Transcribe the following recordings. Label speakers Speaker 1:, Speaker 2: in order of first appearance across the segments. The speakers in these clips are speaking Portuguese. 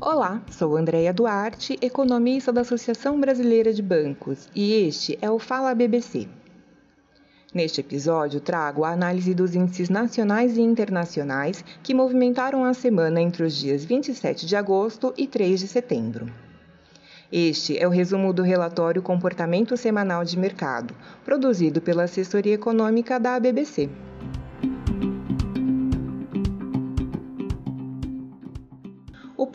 Speaker 1: Olá, sou Andréia Duarte, economista da Associação Brasileira de Bancos, e este é o Fala BBC. Neste episódio, trago a análise dos índices nacionais e internacionais que movimentaram a semana entre os dias 27 de agosto e 3 de setembro. Este é o resumo do relatório Comportamento Semanal de Mercado, produzido pela assessoria econômica da ABBC.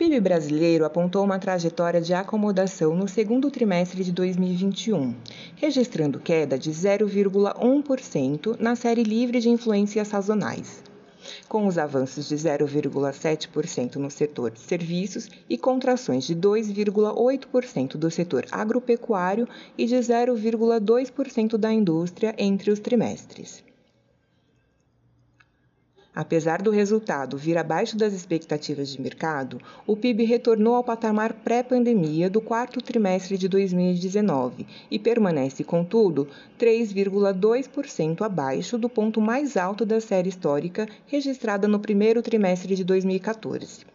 Speaker 1: PIB brasileiro apontou uma trajetória de acomodação no segundo trimestre de 2021, registrando queda de 0,1% na série livre de influências sazonais, com os avanços de 0,7% no setor de serviços e contrações de 2,8% do setor agropecuário e de 0,2% da indústria entre os trimestres. Apesar do resultado vir abaixo das expectativas de mercado, o PIB retornou ao patamar pré-pandemia do quarto trimestre de 2019 e permanece, contudo, 3,2% abaixo do ponto mais alto da série histórica registrada no primeiro trimestre de 2014.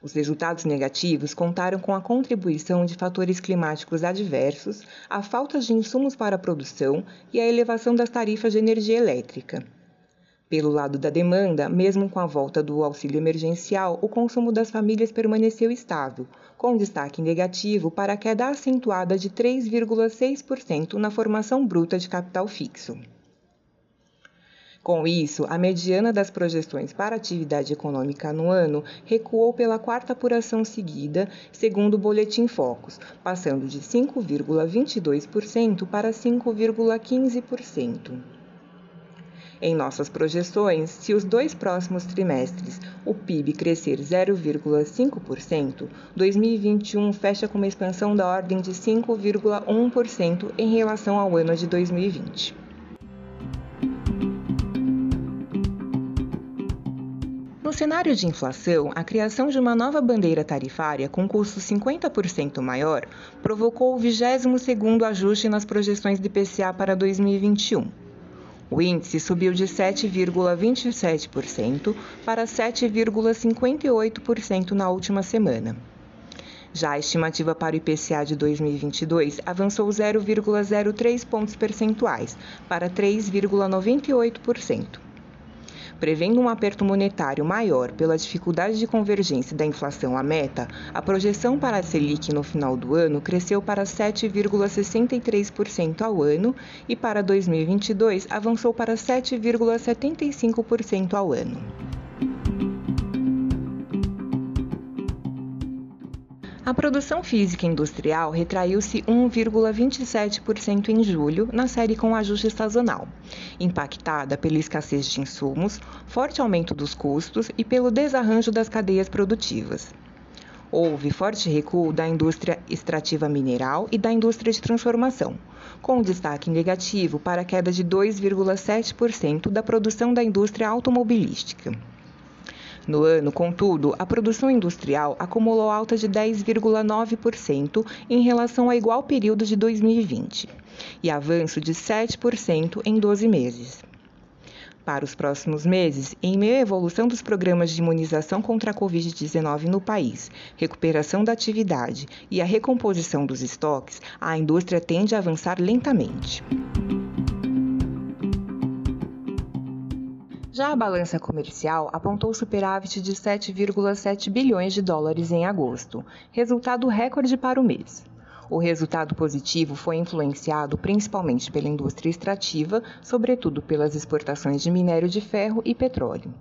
Speaker 1: Os resultados negativos contaram com a contribuição de fatores climáticos adversos, a falta de insumos para a produção e a elevação das tarifas de energia elétrica. Pelo lado da demanda, mesmo com a volta do auxílio emergencial, o consumo das famílias permaneceu estável, com destaque negativo para a queda acentuada de 3,6% na formação bruta de capital fixo. Com isso, a mediana das projeções para atividade econômica no ano recuou pela quarta apuração seguida, segundo o Boletim Focus, passando de 5,22% para 5,15%. Em nossas projeções, se os dois próximos trimestres o PIB crescer 0,5%, 2021 fecha com uma expansão da ordem de 5,1% em relação ao ano de 2020. No cenário de inflação, a criação de uma nova bandeira tarifária com custo 50% maior provocou o 22º ajuste nas projeções de IPCA para 2021. O índice subiu de 7,27% para 7,58% na última semana. Já a estimativa para o IPCA de 2022 avançou 0,03 pontos percentuais para 3,98% prevendo um aperto monetário maior pela dificuldade de convergência da inflação à meta, a projeção para a Selic no final do ano cresceu para 7,63% ao ano e para 2022 avançou para 7,75% ao ano. A produção física industrial retraiu-se 1,27% em julho, na série com ajuste sazonal, impactada pela escassez de insumos, forte aumento dos custos e pelo desarranjo das cadeias produtivas. Houve forte recuo da indústria extrativa mineral e da indústria de transformação, com destaque negativo para a queda de 2,7% da produção da indústria automobilística. No ano, contudo, a produção industrial acumulou alta de 10,9% em relação ao igual período de 2020 e avanço de 7% em 12 meses. Para os próximos meses, em meio à evolução dos programas de imunização contra a Covid-19 no país, recuperação da atividade e a recomposição dos estoques, a indústria tende a avançar lentamente. Já a balança comercial apontou superávit de 7,7 bilhões de dólares em agosto, resultado recorde para o mês. O resultado positivo foi influenciado principalmente pela indústria extrativa, sobretudo pelas exportações de minério de ferro e petróleo.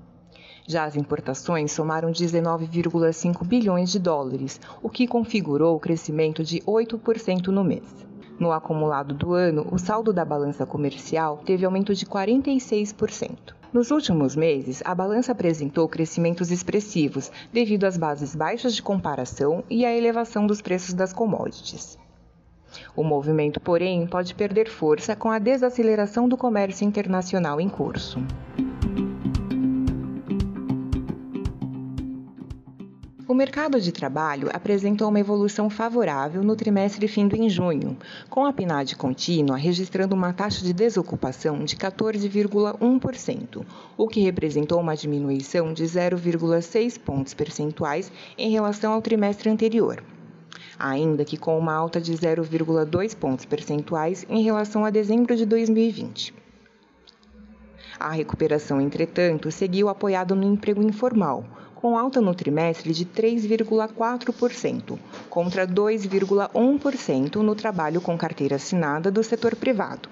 Speaker 1: Já as importações somaram 19,5 bilhões de dólares, o que configurou o crescimento de 8% no mês. No acumulado do ano, o saldo da balança comercial teve aumento de 46%. Nos últimos meses, a balança apresentou crescimentos expressivos devido às bases baixas de comparação e à elevação dos preços das commodities. O movimento, porém, pode perder força com a desaceleração do comércio internacional em curso. O mercado de trabalho apresentou uma evolução favorável no trimestre findo em junho, com a PNAD contínua registrando uma taxa de desocupação de 14,1%, o que representou uma diminuição de 0,6 pontos percentuais em relação ao trimestre anterior. Ainda que com uma alta de 0,2 pontos percentuais em relação a dezembro de 2020. A recuperação, entretanto, seguiu apoiada no emprego informal, com alta no trimestre de 3,4%, contra 2,1% no trabalho com carteira assinada do setor privado.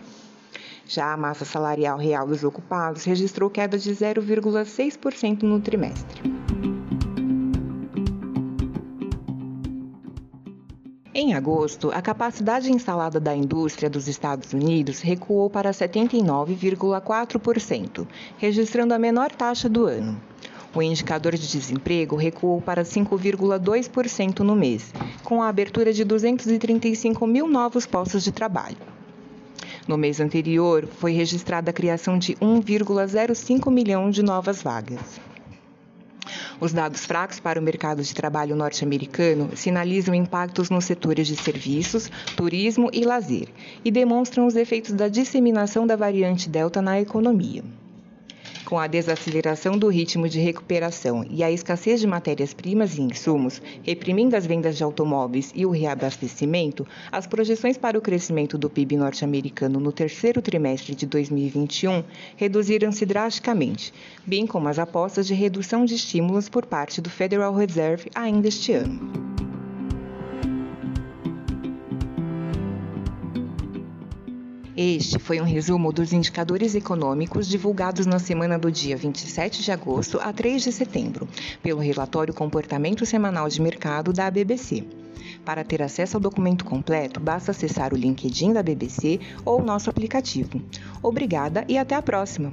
Speaker 1: Já a massa salarial real dos ocupados registrou queda de 0,6% no trimestre. Em agosto, a capacidade instalada da indústria dos Estados Unidos recuou para 79,4%, registrando a menor taxa do ano. O indicador de desemprego recuou para 5,2% no mês, com a abertura de 235 mil novos postos de trabalho. No mês anterior, foi registrada a criação de 1,05 milhão de novas vagas. Os dados fracos para o mercado de trabalho norte-americano sinalizam impactos nos setores de serviços, turismo e lazer e demonstram os efeitos da disseminação da variante Delta na economia. Com a desaceleração do ritmo de recuperação e a escassez de matérias-primas e insumos, reprimindo as vendas de automóveis e o reabastecimento, as projeções para o crescimento do PIB norte-americano no terceiro trimestre de 2021 reduziram-se drasticamente, bem como as apostas de redução de estímulos por parte do Federal Reserve ainda este ano. Este foi um resumo dos indicadores econômicos divulgados na semana do dia 27 de agosto a 3 de setembro, pelo relatório Comportamento Semanal de Mercado da BBC. Para ter acesso ao documento completo, basta acessar o LinkedIn da BBC ou nosso aplicativo. Obrigada e até a próxima!